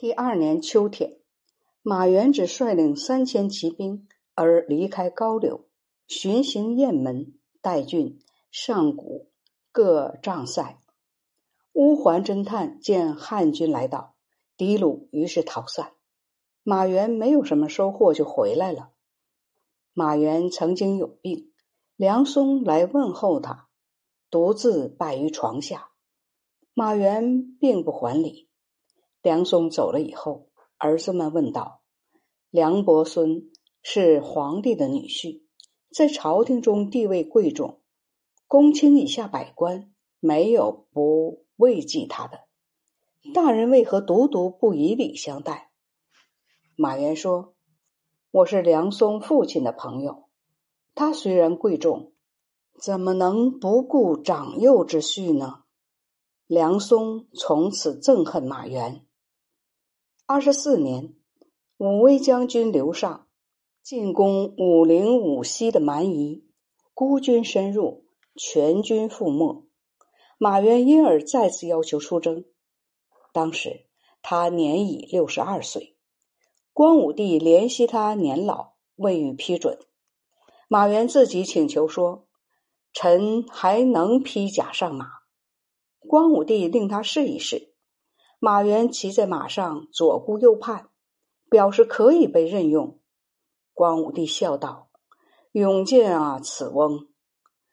第二年秋天，马援只率领三千骑兵而离开高柳，巡行雁门、代郡、上谷各帐塞。乌桓侦探见汉军来到，狄鲁于是逃散。马援没有什么收获，就回来了。马援曾经有病，梁松来问候他，独自败于床下。马援并不还礼。梁松走了以后，儿子们问道：“梁伯孙是皇帝的女婿，在朝廷中地位贵重，公卿以下百官没有不畏忌他的。大人为何独独不以礼相待？”马援说：“我是梁松父亲的朋友，他虽然贵重，怎么能不顾长幼之序呢？”梁松从此憎恨马援。二十四年，武威将军刘尚进攻武陵武溪的蛮夷，孤军深入，全军覆没。马援因而再次要求出征。当时他年已六十二岁，光武帝怜惜他年老，未予批准。马援自己请求说：“臣还能披甲上马。”光武帝令他试一试。马援骑在马上，左顾右盼，表示可以被任用。光武帝笑道：“勇见啊，此翁！”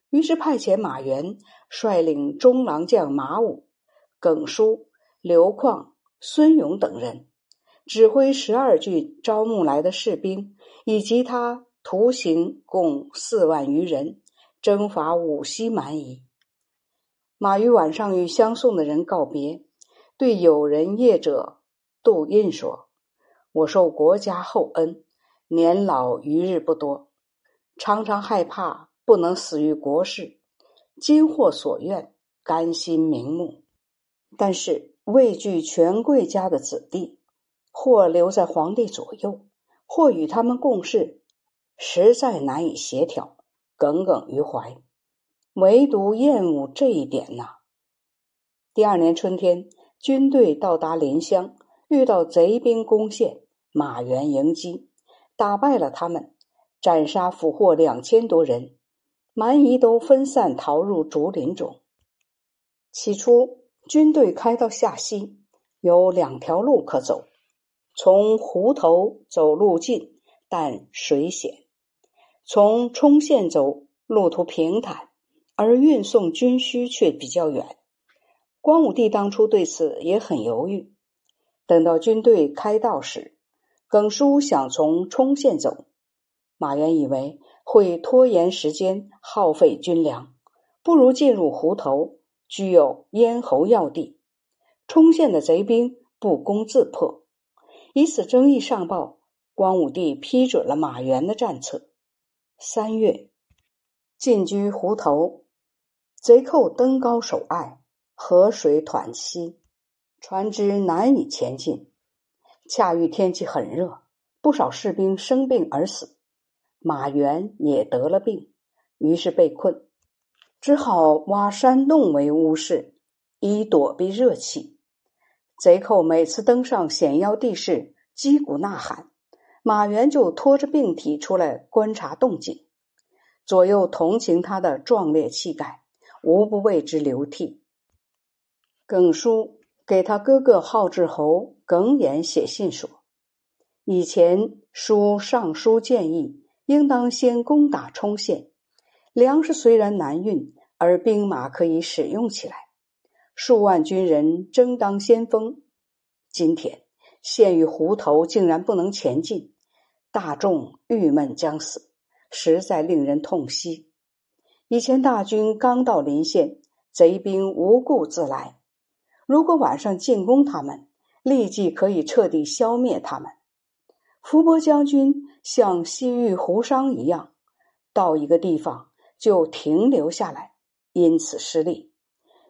于是派遣马援率领中郎将马武、耿舒、刘旷、孙勇等人，指挥十二郡招募来的士兵，以及他徒行共四万余人，征伐武溪蛮夷。马于晚上与相送的人告别。对友人业者杜印说：“我受国家厚恩，年老余日不多，常常害怕不能死于国事。今获所愿，甘心瞑目。但是畏惧权贵家的子弟，或留在皇帝左右，或与他们共事，实在难以协调，耿耿于怀。唯独厌恶这一点呐。”第二年春天。军队到达临湘，遇到贼兵攻陷，马援迎击，打败了他们，斩杀俘获两千多人，蛮夷都分散逃入竹林中。起初，军队开到下溪，有两条路可走：从湖头走路近，但水险；从冲县走，路途平坦，而运送军需却比较远。光武帝当初对此也很犹豫。等到军队开道时，耿舒想从冲县走，马援以为会拖延时间、耗费军粮，不如进入湖头，具有咽喉要地。冲县的贼兵不攻自破，以此争议上报，光武帝批准了马援的战策。三月，进居湖头，贼寇登高守隘。河水湍急，船只难以前进。恰遇天气很热，不少士兵生病而死，马援也得了病，于是被困，只好挖山洞为屋室，以躲避热气。贼寇每次登上险要地势，击鼓呐喊，马援就拖着病体出来观察动静。左右同情他的壮烈气概，无不为之流涕。耿舒给他哥哥好志侯耿衍写信说：“以前书上书建议，应当先攻打冲县，粮食虽然难运，而兵马可以使用起来，数万军人争当先锋。今天陷于湖头，竟然不能前进，大众郁闷将死，实在令人痛惜。以前大军刚到临县，贼兵无故自来。”如果晚上进攻他们，立即可以彻底消灭他们。伏波将军像西域胡商一样，到一个地方就停留下来，因此失利。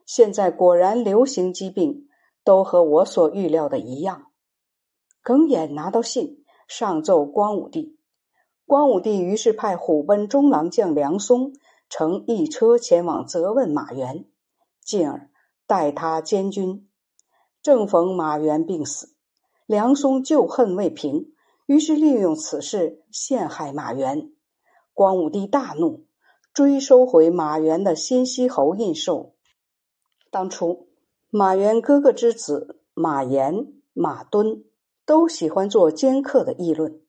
现在果然流行疾病，都和我所预料的一样。耿弇拿到信，上奏光武帝。光武帝于是派虎贲中郎将梁松乘一车前往责问马援，进而。待他监军，正逢马援病死，梁松旧恨未平，于是利用此事陷害马援。光武帝大怒，追收回马援的新息侯印绶。当初，马援哥哥之子马延、马敦都喜欢做尖刻的议论，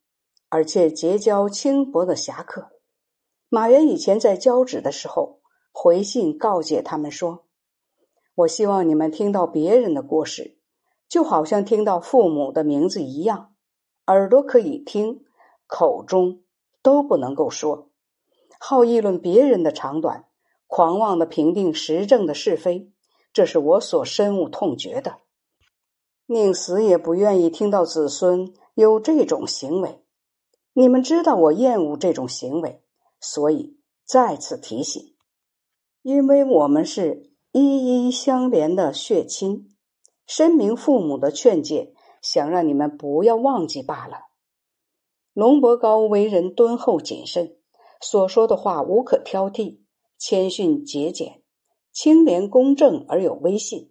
而且结交轻薄的侠客。马援以前在交趾的时候，回信告诫他们说：“我希望你们听到别人的故事。”就好像听到父母的名字一样，耳朵可以听，口中都不能够说。好议论别人的长短，狂妄的评定时政的是非，这是我所深恶痛绝的。宁死也不愿意听到子孙有这种行为。你们知道我厌恶这种行为，所以再次提醒，因为我们是一一相连的血亲。深明父母的劝诫，想让你们不要忘记罢了。龙伯高为人敦厚谨慎，所说的话无可挑剔，谦逊节俭，清廉公正而有威信。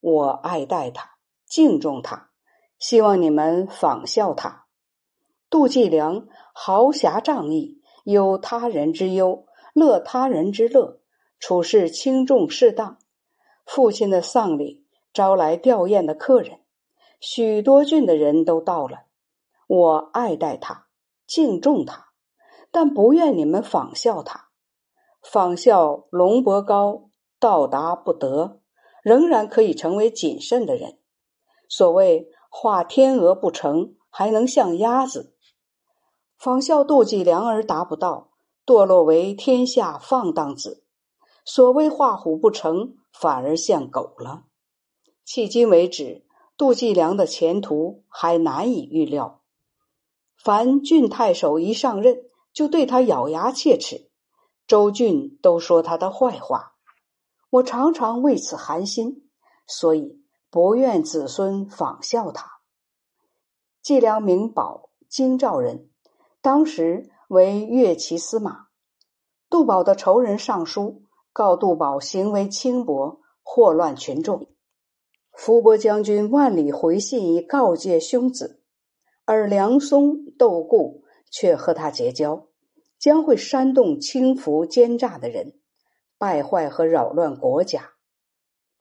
我爱戴他，敬重他，希望你们仿效他。杜季良豪侠仗义，有他人之忧，乐他人之乐，处事轻重适当。父亲的丧礼。招来吊唁的客人，许多郡的人都到了。我爱戴他，敬重他，但不愿你们仿效他。仿效龙伯高，到达不得，仍然可以成为谨慎的人。所谓画天鹅不成，还能像鸭子；仿效妒忌良而达不到，堕落为天下放荡子。所谓画虎不成，反而像狗了。迄今为止，杜季良的前途还难以预料。凡郡太守一上任，就对他咬牙切齿，周郡都说他的坏话。我常常为此寒心，所以不愿子孙仿效他。季良名宝，京兆人，当时为乐骑司马。杜宝的仇人上书告杜宝行为轻薄，祸乱群众。伏波将军万里回信以告诫兄子，而梁松、窦固却和他结交，将会煽动轻浮奸诈的人，败坏和扰乱国家。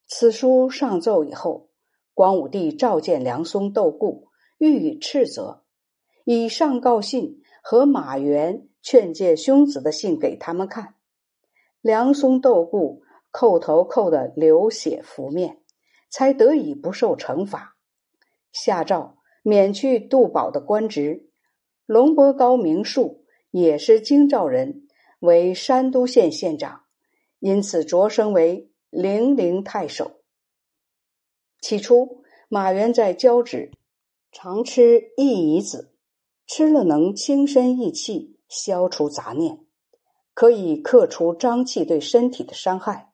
此书上奏以后，光武帝召见梁松、窦固，予以斥责，以上告信和马援劝诫兄子的信给他们看。梁松、斗固叩头叩得流血拂面。才得以不受惩罚，下诏免去杜宝的官职。龙伯高名树也是京兆人，为山都县县长，因此擢升为零陵太守。起初，马援在交趾常吃薏苡子，吃了能清身益气，消除杂念，可以克除瘴气对身体的伤害。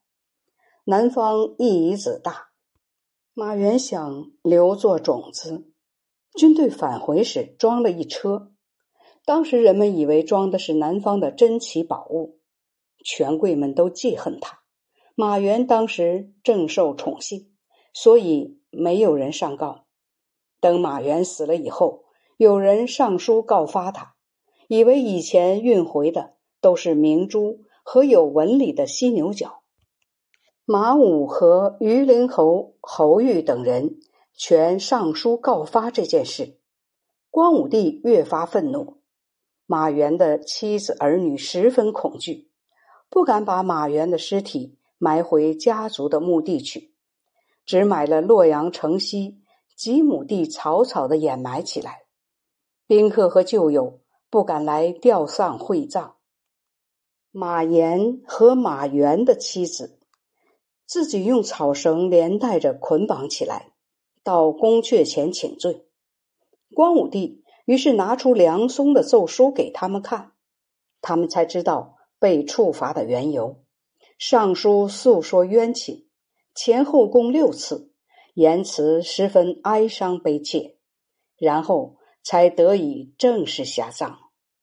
南方益夷子大。马原想留作种子，军队返回时装了一车。当时人们以为装的是南方的珍奇宝物，权贵们都记恨他。马原当时正受宠幸，所以没有人上告。等马原死了以后，有人上书告发他，以为以前运回的都是明珠和有纹理的犀牛角。马武和榆林侯侯玉等人全上书告发这件事，光武帝越发愤怒。马援的妻子儿女十分恐惧，不敢把马援的尸体埋回家族的墓地去，只买了洛阳城西几亩地，草草的掩埋起来。宾客和旧友不敢来吊丧会葬。马延和马援的妻子。自己用草绳连带着捆绑起来，到宫阙前请罪。光武帝于是拿出梁松的奏书给他们看，他们才知道被处罚的缘由。上书诉说冤情，前后共六次，言辞十分哀伤悲切，然后才得以正式下葬。